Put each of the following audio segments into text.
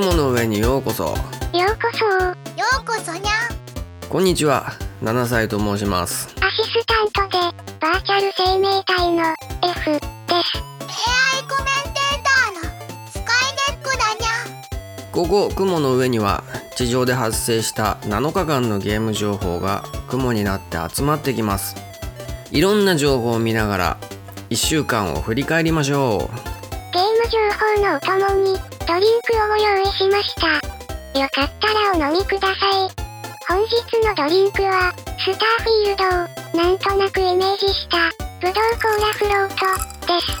雲の上にようこそ。ようこそ。ようこそにゃこんにちは。7歳と申します。アシスタントでバーチャル生命体の F です。AI コメンテーターのスカイネックだにゃここ雲の上には地上で発生した7日間のゲーム情報が雲になって集まってきます。いろんな情報を見ながら1週間を振り返りましょう。ゲーム情報のお供にドリンクをご用意しました。よかったらお飲みください。本日のドリンクはスターフィールドをなんとなくイメージしたブドウコーラフロートです。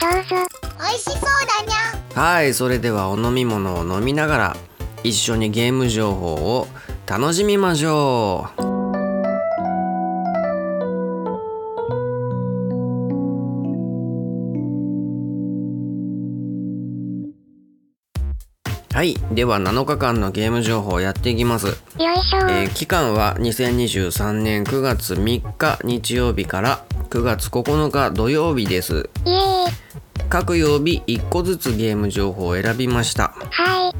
どうぞ。美味しそうだにゃ。はいそれではお飲み物を飲みながら一緒にゲーム情報を楽しみましょうはい。では7日間のゲーム情報をやっていきます。よいしょ、えー期間は2023年9月3日日曜日から9月9日土曜日です。各曜日1個ずつゲーム情報を選びました。はい。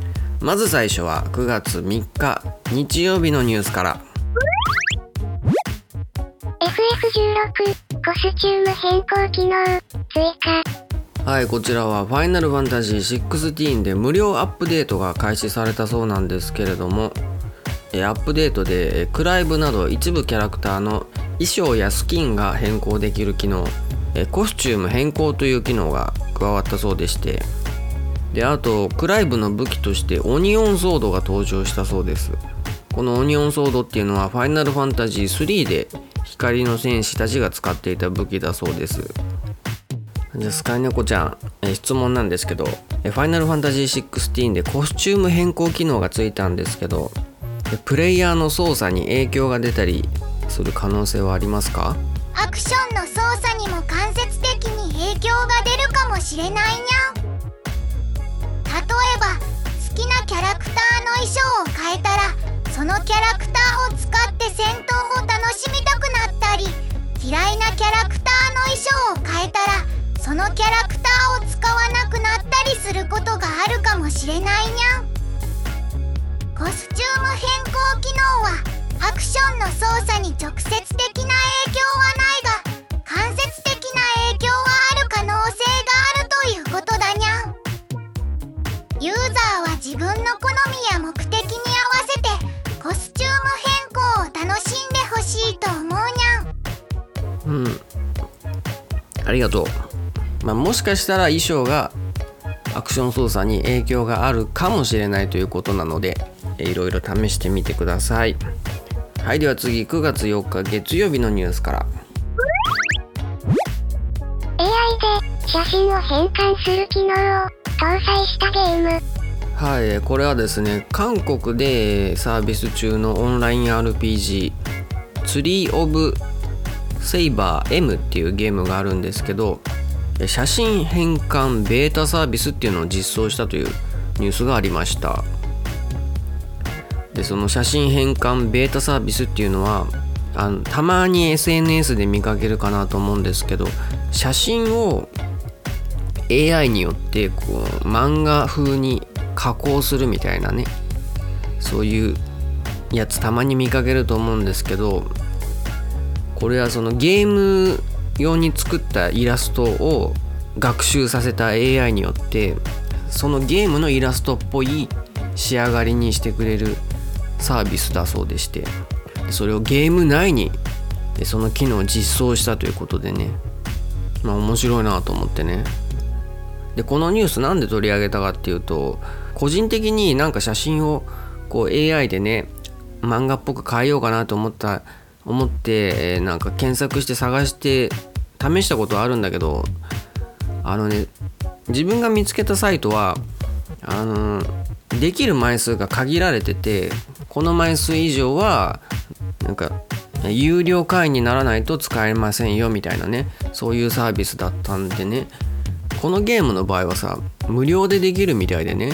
まず最初は9月3日日曜日のニュースから。FF16 コスチューム変更機能追加はいこちらは「ファイナルファンタジー16」で無料アップデートが開始されたそうなんですけれどもアップデートでクライブなど一部キャラクターの衣装やスキンが変更できる機能コスチューム変更という機能が加わったそうでしてであとクライブの武器としてオニオンソードが登場したそうです。このオニオンソードっていうのはファイナルファンタジー3で光の戦士たちが使っていた武器だそうです。じゃあスカイネコちゃん、え質問なんですけどえファイナルファンタジー16でコスチューム変更機能がついたんですけどえプレイヤーの操作に影響が出たりする可能性はありますか？アクションの操作にも間接的に影響が出るかもしれないにゃ例えば好きなキャラクターの衣装を変えたらそのキャラクターを使って戦闘を楽しみたくなったり嫌いなキャラクターの衣装を変えたらそのキャラクターを使わなくなったりすることがあるかもしれないにゃん。コスチューム変更機能はアクションの操作に直接的な影響はないが間接的な影響はある可能性があるということだにゃん。ユーザーは自分の好みや目的に合わせてコスチューム変更を楽しんでほしいと思うにゃん。うん。ありがとう、まあ、もしかしたら衣装がアクション操作に影響があるかもしれないということなのでえーいろいろ試してみてください。はいでは次9月4日月曜日のニュースから。AI で写真を変換する機能を搭載したゲーム。はいえーこれはですね韓国でサービス中のオンライン RPG ツリー・オブ・セイバー M っていうゲームがあるんですけどえー写真変換ベータサービスっていうのを実装したというニュースがありました。でその写真変換ベータサービスっていうのはあのたまに SNS で見かけるかなと思うんですけど写真を AI によってこう漫画風に加工するみたいなねそういうやつたまに見かけると思うんですけどこれはそのゲーム用に作ったイラストを学習させた AI によってそのゲームのイラストっぽい仕上がりにしてくれるサービスだそうでしてそれをゲーム内にその機能を実装したということでね。まあ面白いなと思ってね。でこのニュースなんで取り上げたかっていうと個人的になんか写真をこう AI でね漫画っぽく変えようかなと思った思って、えーなんか検索して探して試したことはあるんだけどあのね自分が見つけたサイトはあのできる枚数が限られててこの枚数以上はなんか有料会員にならないと使えませんよみたいなねそういうサービスだったんでねこのゲームの場合はさ無料でできるみたいでね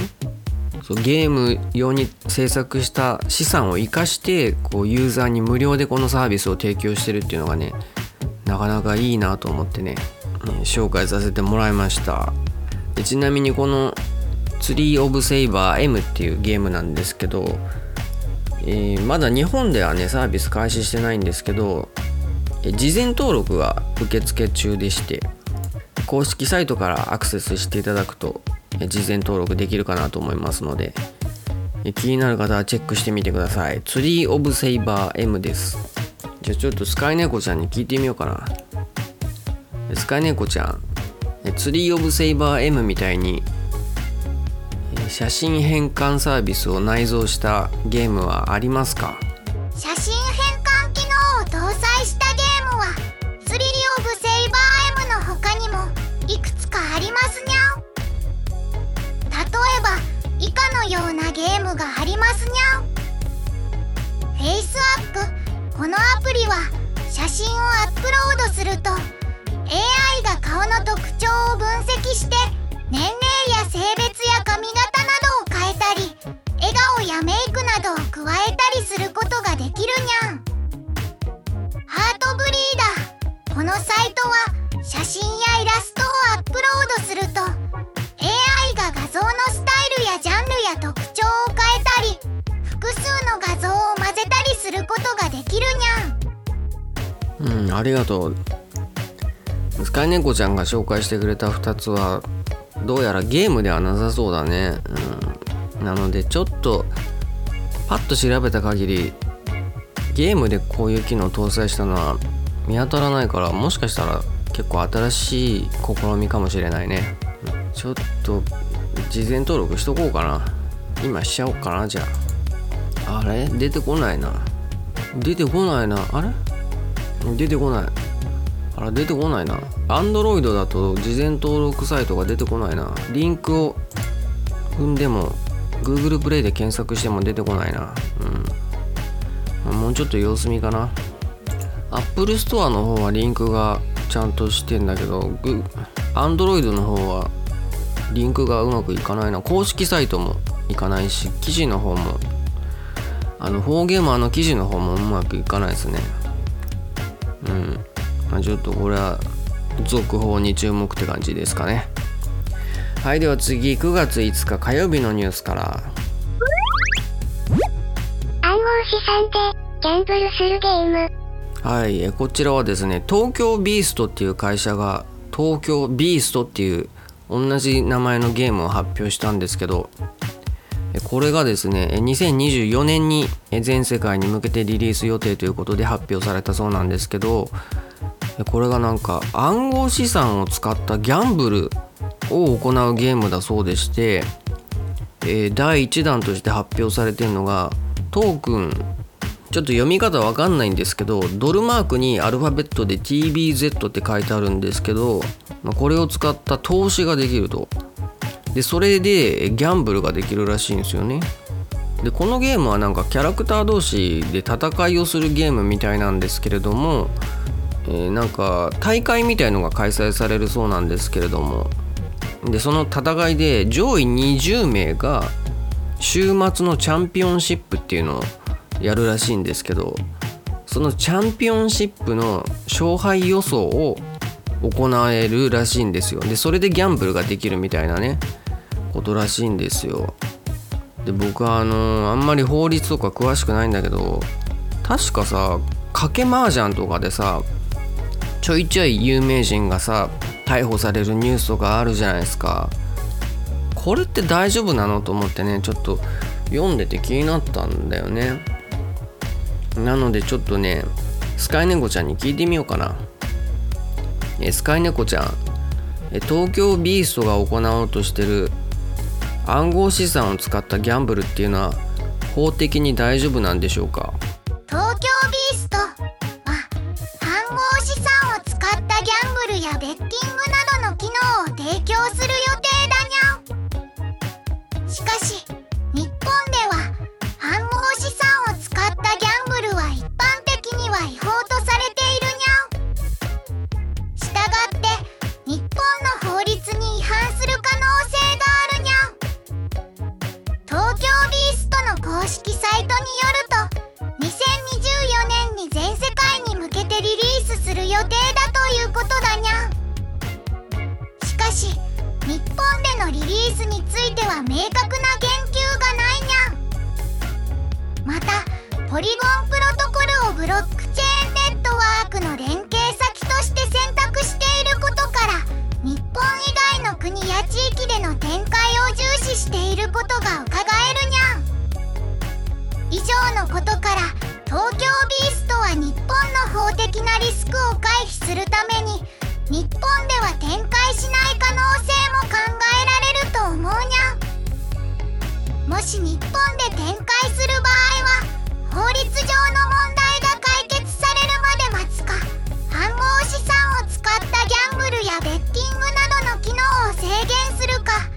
そうゲーム用に制作した資産を生かしてこうユーザーに無料でこのサービスを提供してるっていうのがねなかなかいいなと思ってね、ね紹介させてもらいました。でちなみにこのツリー・オブ・セイバー M っていうゲームなんですけど、えーまだ日本ではねサービス開始してないんですけど、え事前登録が受付中でして公式サイトからアクセスしていただくと、事前登録できるかなと思いますので、気になる方はチェックしてみてください。ツリー・オブ・セイバー M です。じゃあちょっとスカイネコちゃんに聞いてみようかな。スカイネコちゃん。ツリー・オブ・セイバー M みたいに写真変換サービスを内蔵したゲームはありますか？写真変のようなゲームがありますにゃフェイスアップ。このアプリは写真をアップロードすると AI が顔の特徴を分析して年齢や性別や髪型などを変えたり笑顔やメイクなどを加えたりすることができるにゃん。ハートブリーダー。このサイトは写真やうんありがとう。スカイネコちゃんが紹介してくれた2つはどうやらゲームではなさそうだね、うん、なのでちょっとパッと調べた限りゲームでこういう機能を搭載したのは見当たらないからもしかしたら結構新しい試みかもしれないね。ちょっと事前登録しとこうかな。今しちゃおうかなじゃあ。あれ？出てこないな。出てこないな。あれ？出てこない。あら出てこないな。Android だと事前登録サイトが出てこないな。リンクを踏んでも Google プレイで検索しても出てこないな。うん。もうちょっと様子見かな。Apple Store の方はリンクがちゃんとしてんだけど Android の方はリンクがうまくいかないな。公式サイトもいかないし記事の方もあのフォーゲーマーの記事の方もうまくいかないですね。うん。まあちょっとこれは続報に注目って感じですかね。はいでは次9月5日火曜日のニュースから。暗号資産でギャンブルするゲーム。はいえこちらはですね東京ビーストっていう会社が東京ビーストっていう同じ名前のゲームを発表したんですけどえこれがですね2024年に全世界に向けてリリース予定ということで発表されたそうなんですけどこれがなんか暗号資産を使ったギャンブルを行うゲームだそうでして、第1弾として発表されてるのがトークン。ちょっと読み方わかんないんですけどドルマークにアルファベットで TBZ って書いてあるんですけど、これを使った投資ができると。でそれでギャンブルができるらしいんですよね。でこのゲームはなんかキャラクター同士で戦いをするゲームみたいなんですけれども、えーなんか大会みたいのが開催されるそうなんですけれども。でその戦いで上位20名が週末のチャンピオンシップっていうのをやるらしいんですけどそのチャンピオンシップの勝敗予想を行えるらしいんですよ。でそれでギャンブルができるみたいなね。ことらしいんですよ。で僕はあのあんまり法律とか詳しくないんだけど確かさ賭け麻雀とかでさちょいちょい有名人がさ逮捕されるニュースとかあるじゃないですか。これって大丈夫なのと思ってねちょっと読んでて気になったんだよね。なのでちょっとねスカイネコちゃんに聞いてみようかな。えスカイネコちゃん。東京ビーストが行おうとしてる暗号資産を使ったギャンブルっていうのは法的に大丈夫なんでしょうか？ポリゴンプロトコルをブロックチェーンネットワークの連携先として選択していることから日本以外の国や地域での展開を重視していることがうかがえるにゃん。以上のことから東京ビーストは日本の法的なリスクを回避するために日本では展開しない可能性も考えられると思うにゃん。もし日本で展開する場合は法律上の問題が解決されるまで待つか。暗号資産を使ったギャンブルやベッティングなどの機能を制限するか。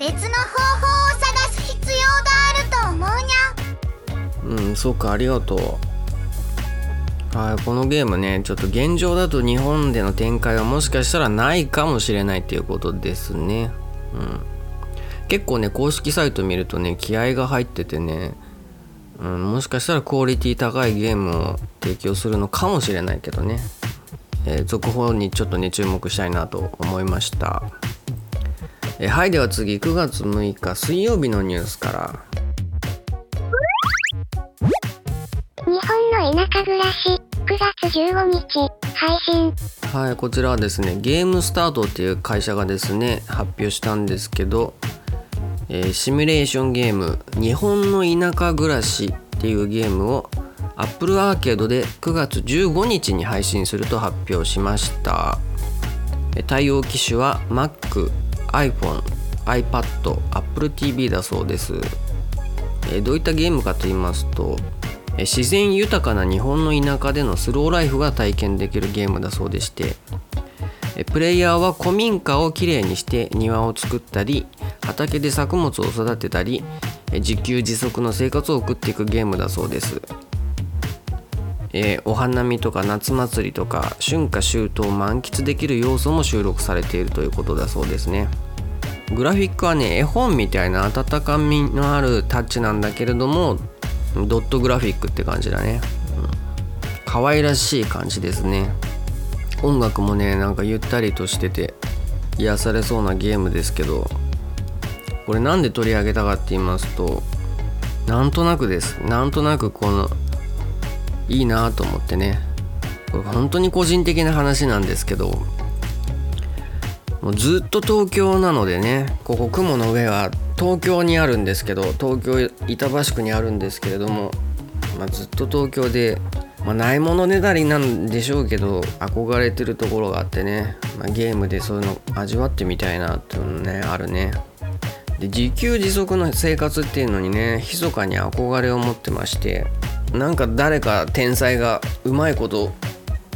別の方法を探す必要があると思うにゃ。んうんそうかありがとう。はいこのゲームねちょっと現状だと日本での展開はもしかしたらないかもしれないっていうことですね。うん。結構ね公式サイト見るとね気合が入っててねうん、もしかしたらクオリティ高いゲームを提供するのかもしれないけどね、えー続報にちょっとね注目したいなと思いました、えーはいでは次9月6日水曜日のニュースから。日本の田舎暮らし、9月15日、配信。はいこちらはですねゲームスタートっていう会社がですね発表したんですけど、えーシミュレーションゲーム「日本の田舎暮らし」っていうゲームを Apple アーケードで9月15日に配信すると発表しました。対応機種は Mac、iPhone、iPad、Apple TV だそうです。どういったゲームかと言いますと自然豊かな日本の田舎でのスローライフが体験できるゲームだそうでしてプレイヤーは古民家をきれいにして庭を作ったり畑で作物を育てたり自給自足の生活を送っていくゲームだそうです。えーお花見とか夏祭りとか春夏秋冬満喫できる要素も収録されているということだそうですね。グラフィックはね絵本みたいな温かみのあるタッチなんだけれどもドットグラフィックって感じだね、うん、可愛らしい感じですね。音楽もねなんかゆったりとしてて癒されそうなゲームですけどこれなんで取り上げたかって言いますとなんとなくです。なんとなくこのいいなと思ってね。これ本当に個人的な話なんですけどもうずっと東京なのでねここ雲の上は東京にあるんですけど東京板橋区にあるんですけれども、まあ、ずっと東京で、まあ、ないものねだりなんでしょうけど憧れてるところがあってね、まあ、ゲームでそういうの味わってみたいなっていうのねあるね。で自給自足の生活っていうのにね密かに憧れを持ってましてなんか誰か天才がうまいこと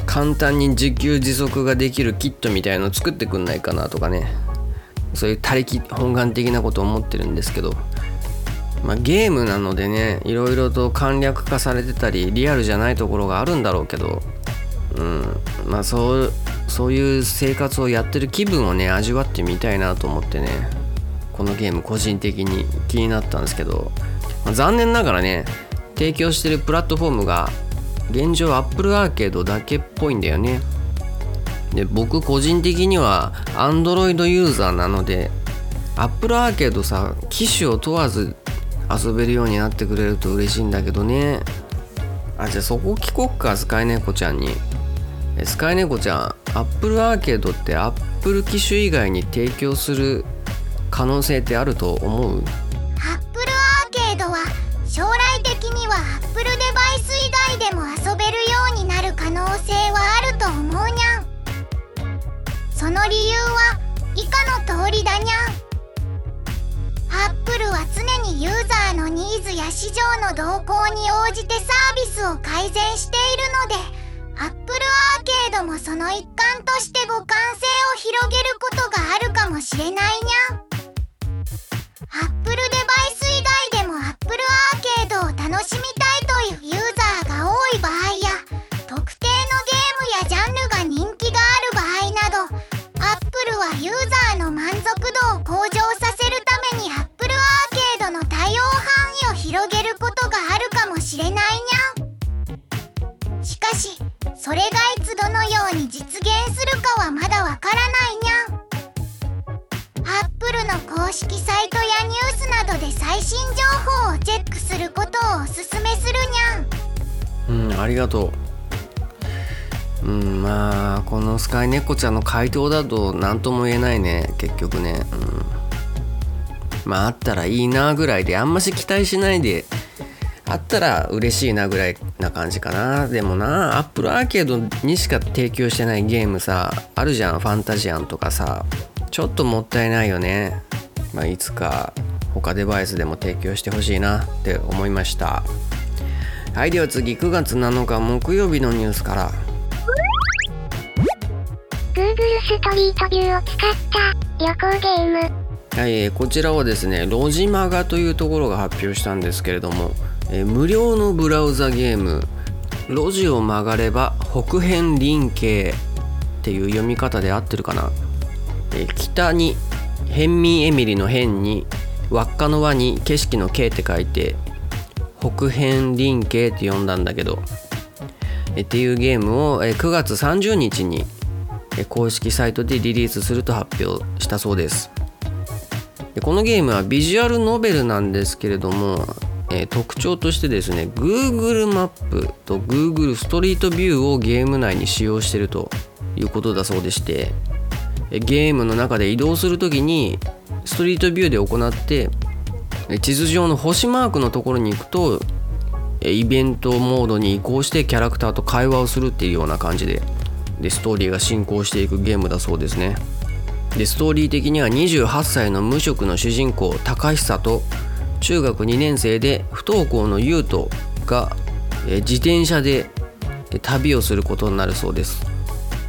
簡単に自給自足ができるキットみたいの作ってくんないかなとかね。そういう他力本願的なことを思ってるんですけど、まあ、ゲームなのでねいろいろと簡略化されてたりリアルじゃないところがあるんだろうけどうん。まあそうそういう生活をやってる気分をね味わってみたいなと思ってねこのゲーム個人的に気になったんですけど、まあ残念ながらね提供してるプラットフォームが現状 Apple アーケードだけっぽいんだよね。で僕個人的には Android ユーザーなので Apple アーケードさ機種を問わず遊べるようになってくれると嬉しいんだけどね。あじゃあそこ聞こっかスカイネコちゃんに。スカイネコちゃん Apple アーケードって Apple 機種以外に提供する可能性ってあると思う？アップルアーケードは将来的にはアップルデバイス以外でも遊べるようになる可能性はあると思うにゃん。その理由は以下の通りだにゃん。ルは常にユーザーのニーズや市場の動向に応じてサービスを改善しているのでアップルアーケードもその一環として互換性を広げることがあるかもしれないにゃん。アップルデバイス以外でも Apple アーケードを楽しみたいというがと。ううんまあこのスカイネコちゃんの回答だと何とも言えないね結局ね。うん。まああったらいいなぐらいであんまし期待しないであったら嬉しいなぐらいな感じかな。でもなアップルアーケードにしか提供してないゲームさあるじゃんファンタジアンとかさちょっともったいないよね。まあいつか他デバイスでも提供してほしいなって思いました。はいでは次9月7日木曜日のニュースから Google ストリートビューを使った旅行ゲーム。はい、えーこちらはですねロジマガというところが発表したんですけれども、えー無料のブラウザゲーム「路地を曲がれば北辺林系」っていう読み方で合ってるかな、えー北に辺民エミリの辺に輪っかの輪に景色の景って書いて北辺林系って読んだんだけどえっていうゲームをえ9月30日に公式サイトでリリースすると発表したそうです。でこのゲームはビジュアルノベルなんですけれども、え特徴としてですね Google マップと Google ストリートビューをゲーム内に使用してるということだそうでしてゲームの中で移動するときにストリートビューで行って地図上の星マークのところに行くとイベントモードに移行してキャラクターと会話をするっていうような感じででストーリーが進行していくゲームだそうですね。でストーリー的には28歳の無職の主人公高久と中学2年生で不登校の優斗が自転車で旅をすることになるそうです。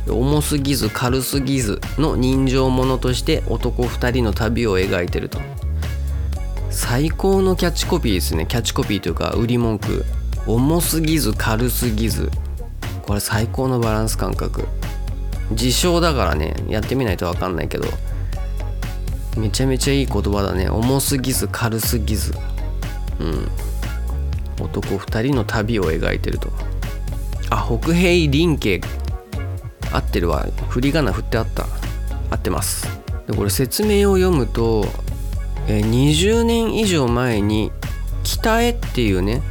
重すぎず軽すぎずの人情ものとして男2人の旅を描いてると。最高のキャッチコピーですね。キャッチコピーというか売り文句。重すぎず軽すぎず。これ最高のバランス感覚。自称だからね。やってみないと分かんないけど。めちゃめちゃいい言葉だね。重すぎず軽すぎず。うん。男2人の旅を描いてると。あ北平林家。合ってるわ。振り仮名振ってあった。合ってます。でこれ説明を読むとえ20年以上前に「北へ」っていうね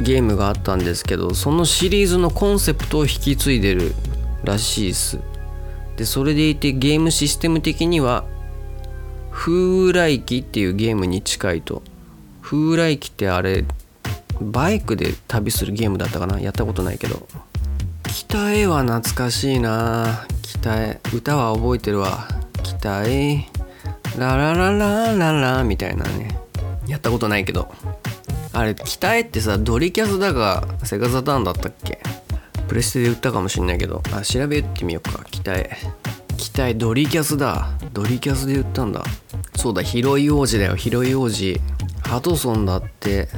ゲームがあったんですけどそのシリーズのコンセプトを引き継いでるらしいです。でそれでいてゲームシステム的には風来機っていうゲームに近いと。風来機ってあれバイクで旅するゲームだったかな？やったことないけど。北へは懐かしいな。北へ歌は覚えてるわ。北へララララララみたいなね。やったことないけど。あれ北へってさドリキャスだがセガサターンだったっけ？プレステで売ったかもしんないけど。あ調べてみようか。北へ北へドリキャスだ。ドリキャスで売ったんだ。そうだ広い王子だよ。広い王子。ハドソンだって。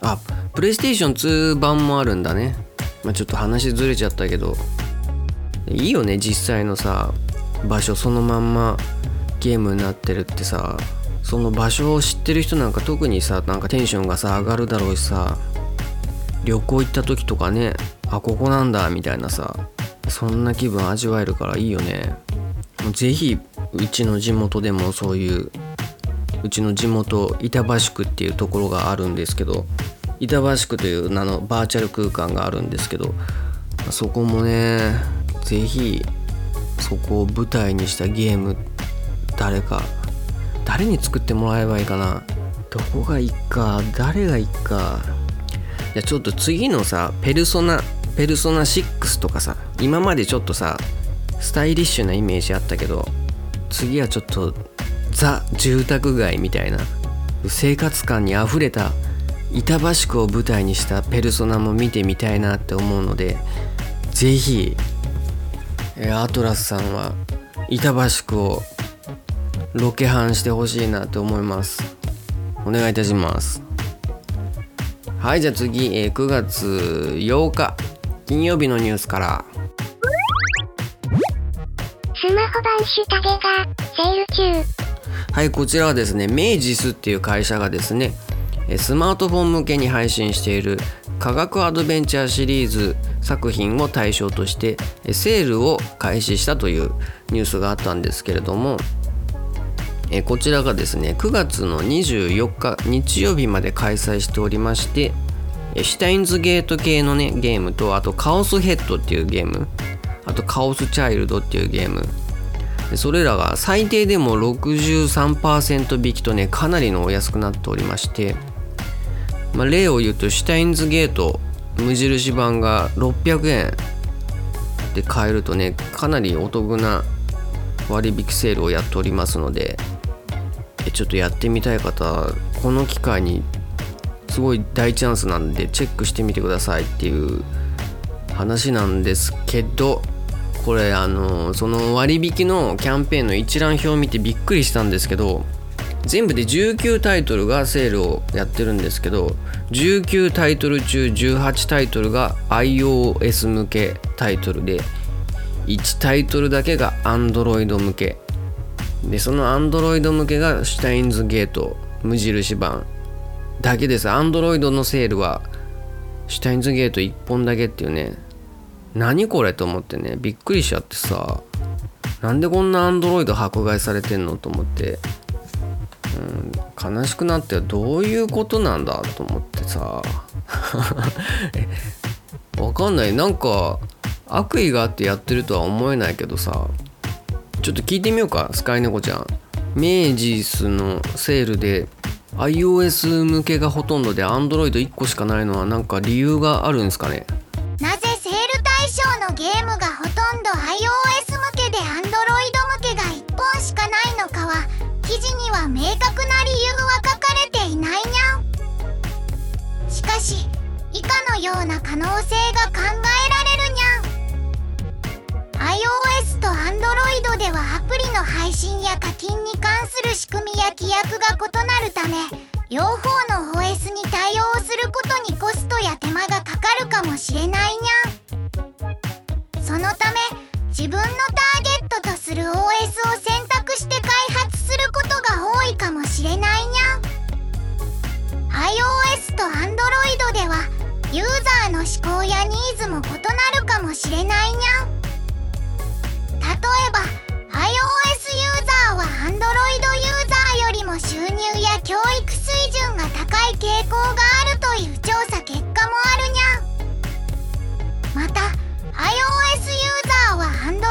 あプレイステーション2版もあるんだね。まあちょっと話ずれちゃったけど。いいよね実際のさ場所そのまんま。ゲームになってるってさその場所を知ってる人なんか特にさなんかテンションがさ上がるだろうしさ旅行行った時とかねあここなんだみたいなさそんな気分味わえるからいいよね。もうぜひうちの地元でもそういううちの地元板橋区っていうところがあるんですけど板橋区という名のバーチャル空間があるんですけどそこもねぜひそこを舞台にしたゲームって誰か誰に作ってもらえばいいかな？どこがいいか？誰がいいか？じゃあちょっと次のさペルソナペルソナ6とかさ今までちょっとさスタイリッシュなイメージあったけど次はちょっとザ住宅街みたいな生活感にあふれた板橋区を舞台にしたペルソナも見てみたいなって思うのでぜひえーアトラスさんは板橋区をロケハンしてほしいなと思います。お願いいたします。はいじゃあ次、えー9月8日金曜日のニュースから。スマホ版シュタゲがセール中。はいこちらはですねメイジスっていう会社がですねえースマートフォン向けに配信している科学アドベンチャーシリーズ作品を対象としてえーセールを開始したというニュースがあったんですけれどもえこちらがですね9月の24日日曜日まで開催しておりましてシュタインズゲート系のねゲームとあとカオスヘッドっていうゲームあとカオスチャイルドっていうゲーム。それらが最低でも63%引きとねかなりのお安くなっておりまして、まあ、例を言うとシュタインズゲート無印版が600円で買えるとねかなりお得な割引セールをやっておりますのでちょっとやってみたい方この機会にすごい大チャンスなんでチェックしてみてくださいっていう話なんですけどこれあのその割引のキャンペーンの一覧表を見てびっくりしたんですけど全部で19タイトルがセールをやってるんですけど19タイトル中18タイトルが iOS 向けタイトルで1タイトルだけが Android 向けでその Android 向けがシュタインズゲート無印版だけです。Android のセールはシュタインズゲート1本だけっていうね。何これと思ってね。びっくりしちゃってさ。なんでこんな Android 迫害されてんのと思って。うん、悲しくなってどういうことなんだと思ってさ。わかんない。なんか悪意があってやってるとは思えないけどさ。ちょっと聞いてみようかスカイネコちゃん。明治スのセールで iOS 向けがほとんどで Android1 個しかないのはなんか理由があるんですかね？なぜセール対象のゲームがほとんど iOS 向けで Android 向けが1本しかないのかは記事には明確な理由は書かれていないにゃん。しかし以下のような可能性が考えられではアプリの配信や課金に関する仕組みや規約が異なるため両方の OS に対応することにコストや手間がかかるかもしれないにゃん。そのため自分のターゲットとする OS を選択して開発することが多いかもしれないにゃん。iOS と Android ではユーザーの思考やニーズも異なるかもしれないにゃん。例えば iOS ユーザーは Android ユーザーよりも収入や教育水準が高い傾向があるという調査結果もあるにゃんまた iOS ユーザーは Android ユー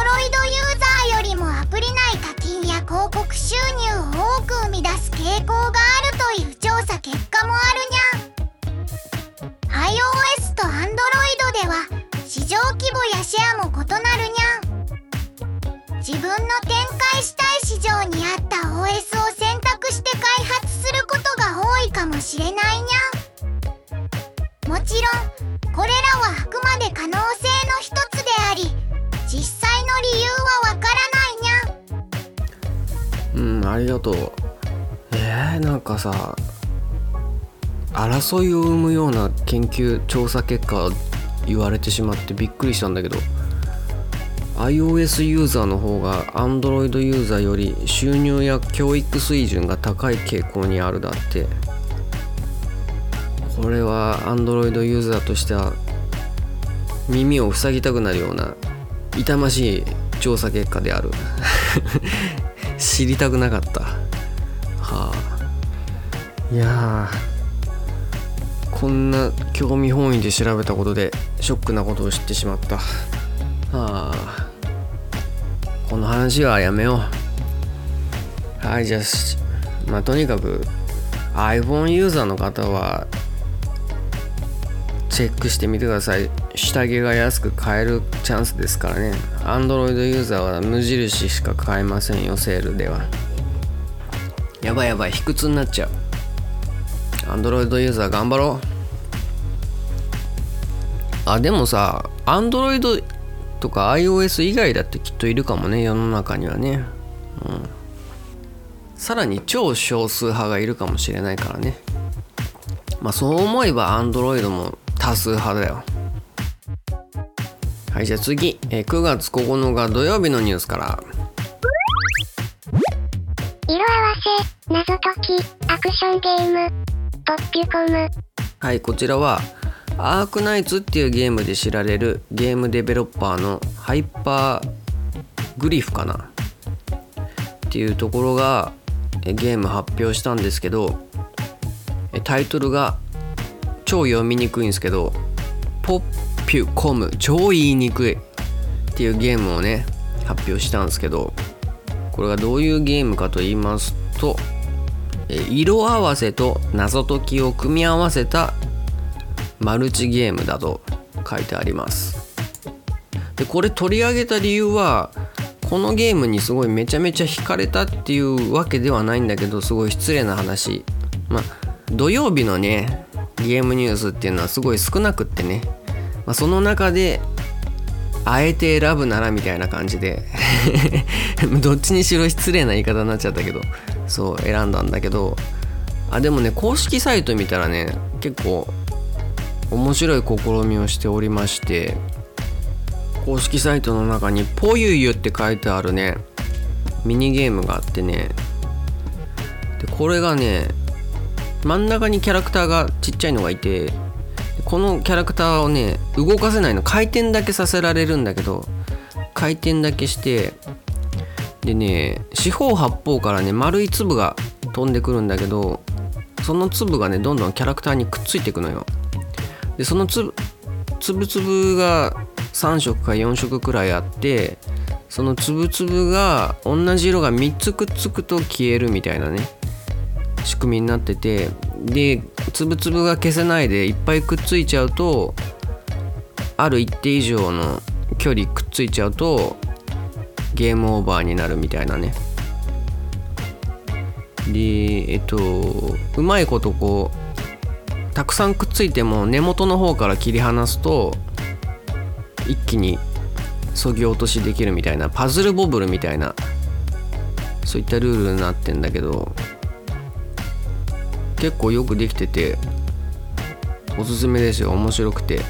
ザーよりもアプリ内課金や広告収入を多く生み出す傾向がにゃんうんありがと。えー、なんかさ争いを生むような研究調査結果言われてしまってびっくりしたんだけど iOS ユーザーの方が Android ユーザーより収入や教育水準が高い傾向にあるだって。これは Android ユーザーとしては耳を塞ぎたくなるような痛ましい調査結果である。知りたくなかった。はあ。いやこんな興味本位で調べたことでショックなことを知ってしまった。はあ。この話はやめよう。はいじゃあまあとにかく iPhone ユーザーの方はチェックしてみてください。下着が安く買えるチャンスですからね。Android ユーザーは無印しか買えませんよセールでは。やばいやばい卑屈になっちゃう。Android ユーザー頑張ろう。あでもさ Android とか iOS 以外だってきっといるかもね世の中にはね。うん。さらに超少数派がいるかもしれないからね。まあそう思えば Android も多数派だよ。はいじゃあ次、えー9月9日土曜日のニュースから。色合わせ、謎解き、アクションゲーム、ポッピュコム、はいこちらはアークナイツっていうゲームで知られるゲームデベロッパーのハイパーグリフかな。っていうところがゲーム発表したんですけどタイトルが超読みにくいんですけどポッピュコム超言いにくいっていうゲームをね発表したんですけどこれがどういうゲームかと言いますと色合わせと謎解きを組み合わせたマルチゲームだと書いてあります。でこれ取り上げた理由はこのゲームにすごいめちゃめちゃ惹かれたっていうわけではないんだけどすごい失礼な話。まあ土曜日のねゲームニュースっていうのはすごい少なくってね、まあ、その中であえて選ぶならみたいな感じで どっちにしろ失礼な言い方になっちゃったけどそう選んだんだけどあでもね公式サイト見たらね結構面白い試みをしておりまして公式サイトの中に「ポユユ」って書いてあるねミニゲームがあってねでこれがね真ん中にキャラクターがちっちゃいのがいてこのキャラクターをね動かせないの回転だけさせられるんだけど回転だけしてでね四方八方からね丸い粒が飛んでくるんだけどその粒がねどんどんキャラクターにくっついていくのよ。でその粒粒が3色か4色くらいあってその粒々が同じ色が3つくっつくと消えるみたいなね。仕組みになっててで粒々が消せないでいっぱいくっついちゃうとある一定以上の距離くっついちゃうとゲームオーバーになるみたいなね。でえっとうまいことこうたくさんくっついても根元の方から切り離すと一気にそぎ落としできるみたいなパズルボブルみたいなそういったルールになってんだけど結構よくできてておすすめですよ。面白くて。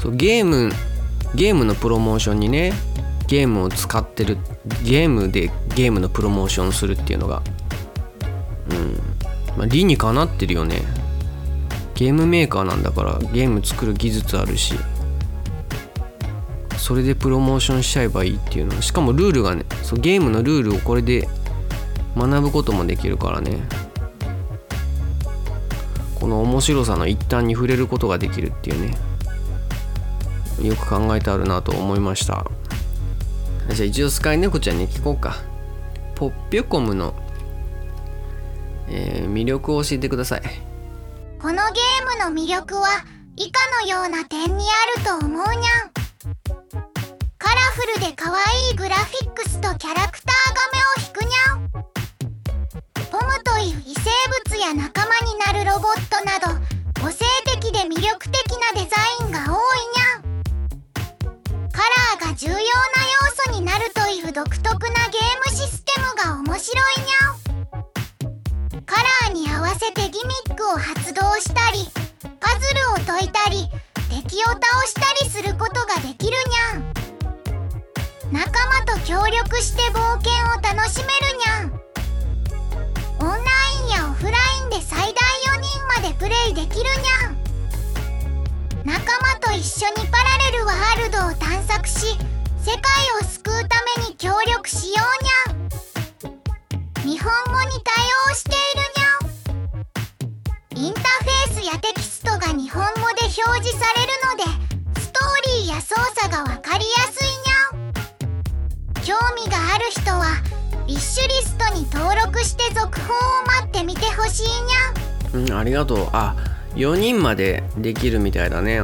そうゲームゲームのプロモーションにねゲームを使ってるゲームでゲームのプロモーションするっていうのがうん。まあ理にかなってるよね。ゲームメーカーなんだからゲーム作る技術あるしそれでプロモーションしちゃえばいいっていうの。しかもルールがねそうゲームのルールをこれで学ぶこともできるからね。この面白さの一端に触れることができるっていうね。よく考えてあるなと思いました。じゃあ一応スカイネコちゃんに聞こうか。ポッピュコムの、えー、魅力を教えてください。このゲームの魅力は以下のような点にあると思うにゃん。カラフルで可愛いグラフィックスとキャラクターが目を引くにゃん。ポムという異生物や仲間になるロボットなど個性的で魅力的なデザインが多いにゃん。カラーが重要な要素になるという独特なゲームシステムが面白いにゃん。カラーに合わせてギミックを発動したりパズルを解いたり敵を倒したりすることができるにゃん。仲間と協力して冒険を楽しめるにゃん。オンラインやオフラインで最大4人までプレイできるにゃん。仲間と一緒にパラレルワールドを探索し世界を救うために協力しようにゃん。日本語に対応しているにゃん。インターフェースやテキストが日本語で表示されるのでストーリーや操作がわかりやすいにゃん。興味がある人はビッシュリストに登録して続報を待ってみてほしいにゃうんありがとう。あ4人までできるみたいだね。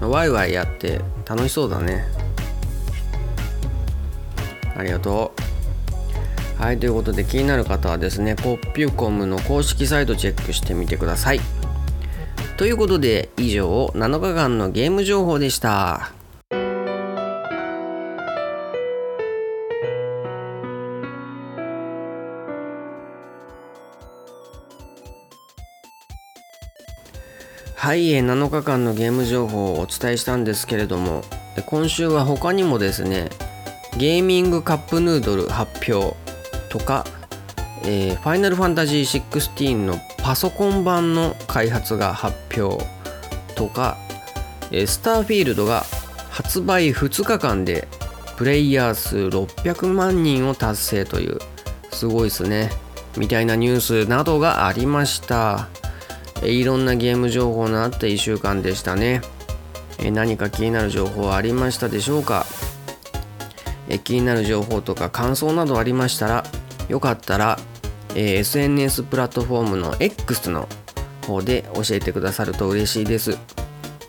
うん。ワイワイやって楽しそうだね。ありがとう。はいということで気になる方はですねポッピュコムの公式サイトチェックしてみてください。ということで以上7日間のゲーム情報でした。はい7日間のゲーム情報をお伝えしたんですけれども今週は他にもですねゲーミングカップヌードル発表とか、えー、ファイナルファンタジー16のパソコン版の開発が発表とか、えー、スターフィールドが発売2日間でプレイヤー数600万人を達成というすごいですねみたいなニュースなどがありました。いろんなゲーム情報のあった1週間でしたね。何か気になる情報はありましたでしょうか？気になる情報とか感想などありましたらよかったら SNS プラットフォームの X の方で教えてくださると嬉しいです。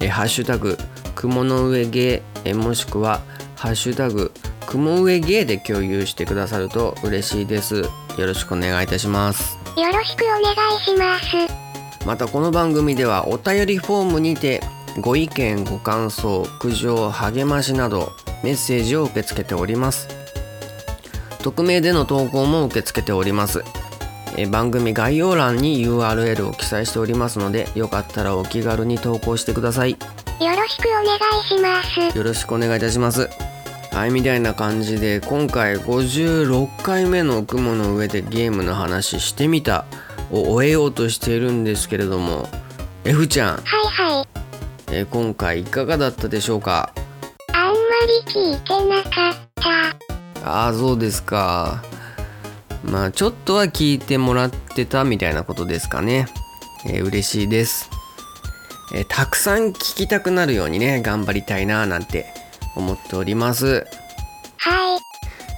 ハッシュタグ雲の上ゲーもしくはハッシュタグ雲上ゲーで共有してくださると嬉しいです。よろしくお願いいたします。よろしくお願いします。またこの番組ではお便りフォームにてご意見ご感想苦情励ましなどメッセージを受け付けております。匿名での投稿も受け付けております。え番組概要欄に URL を記載しておりますのでよかったらお気軽に投稿してください。よろしくお願いします。よろしくお願いいたします。はいみたいな感じで今回56回目の雲の上でゲームの話してみたを終えようとしているんですけれども F ちゃん。はいはい。え今回いかがだったでしょうか？あんまり聞いてなかった。ああそうですか。まあちょっとは聞いてもらってたみたいなことですかね、えー、嬉しいです、えー、たくさん聞きたくなるようにね頑張りたいななんて思っております。は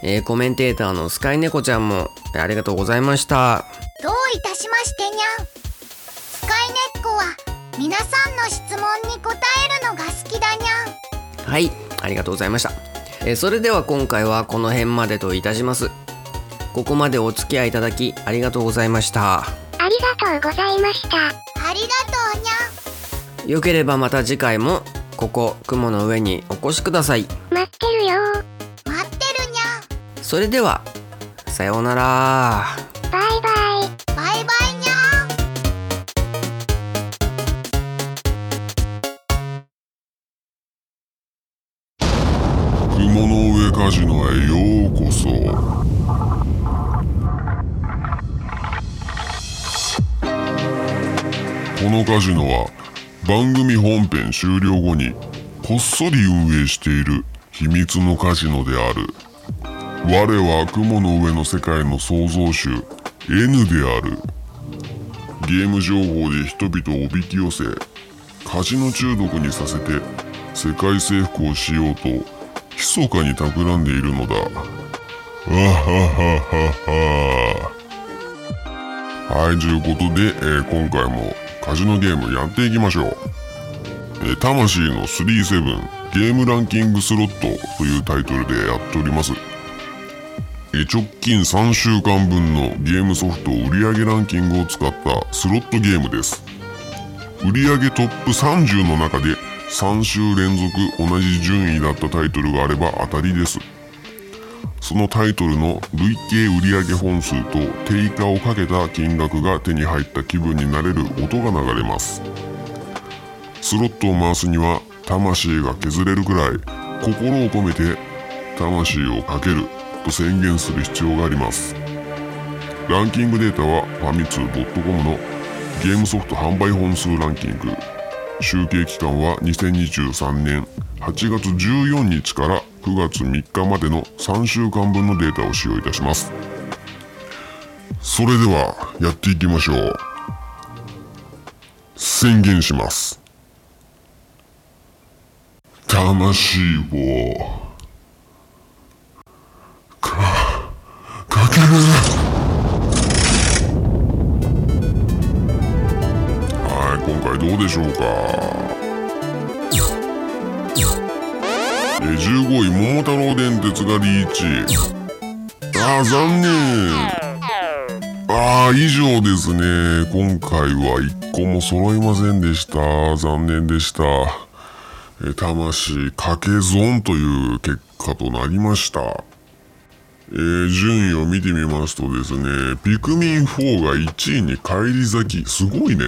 い、えー、コメンテーターのスカイネコちゃんもありがとうございましたどういたしましてにゃん。スカイネッコは皆さんの質問に答えるのが好きだにゃん。はいありがとうございました、えそれでは今回はこの辺までといたします。ここまでお付き合いいただきありがとうございました。ありがとうございました。ありがとうにゃよければまた次回もここ雲の上にお越しください。待ってるよ。待ってるにゃそれではさようならカジノへようこそ。このカジノは番組本編終了後にこっそり運営している秘密のカジノである。我は雲の上の世界の創造主 N である。ゲーム情報で人々をおびき寄せカジノ中毒にさせて世界征服をしようと密かに企んでいるのだわはははははいということで、えー、今回もカジノゲームやっていきましょう。え魂の37ゲームランキングスロットというタイトルでやっております。え直近3週間分のゲームソフト売上ランキングを使ったスロットゲームです。売上トップ30の中で3週連続同じ順位だったタイトルがあれば当たりです。そのタイトルの累計売上本数と定価をかけた金額が手に入った気分になれる音が流れます。スロットを回すには魂が削れるくらい心を込めて魂をかけると宣言する必要があります。ランキングデータはファミツー .com のゲームソフト販売本数ランキング。集計期間は2023年8月14日から9月3日までの3週間分のデータを使用いたします。それでは、やっていきましょう。宣言します。魂を、でしょうか。え15位桃太郎電鉄がリーチあー残念ああ以上ですね今回は1個も揃いませんでした残念でした魂掛け損という結果となりましたえー、順位を見てみますとですね、ピクミン4が1位に返り咲き。すごいね。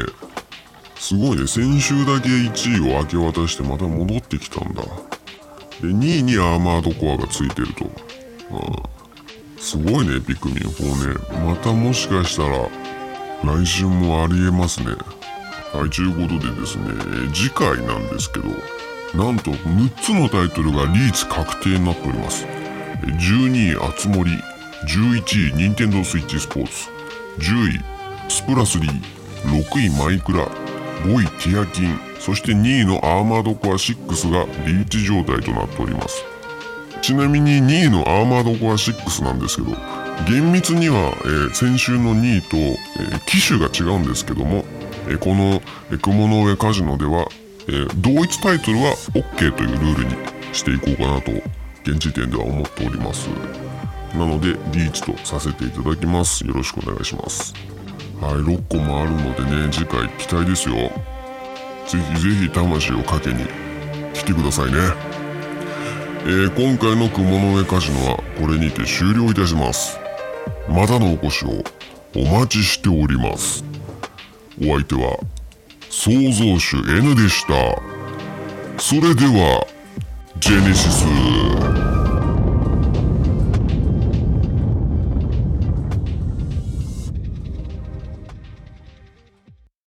すごいね。先週だけ1位を明け渡してまた戻ってきたんだ。で2位にアーマードコアがついてると、あすごいねピクミン4ね。またもしかしたら来週もありえますね。はいということでですね次回なんですけどなんと6つのタイトルがリーチ確定になっております。12位あつ森11位任天堂スイッチスポーツ10位スプラス3 6位マイクラ。5位ティアキン。そして2位のアーマードコア6がリーチ状態となっております。ちなみに2位のアーマードコア6なんですけど厳密には、えー先週の2位と、えー機種が違うんですけども、えーこの、え雲の上カジノでは、えー同一タイトルは OK というルールにしていこうかなと現時点では思っております。なのでリーチとさせていただきます。よろしくお願いします。はい6個もあるのでね次回期待ですよ。ぜひぜひ魂をかけに来てくださいね。えー今回の雲の上カジノはこれにて終了いたします。またのお越しをお待ちしております。お相手は創造主 N でした。それではジェネシス。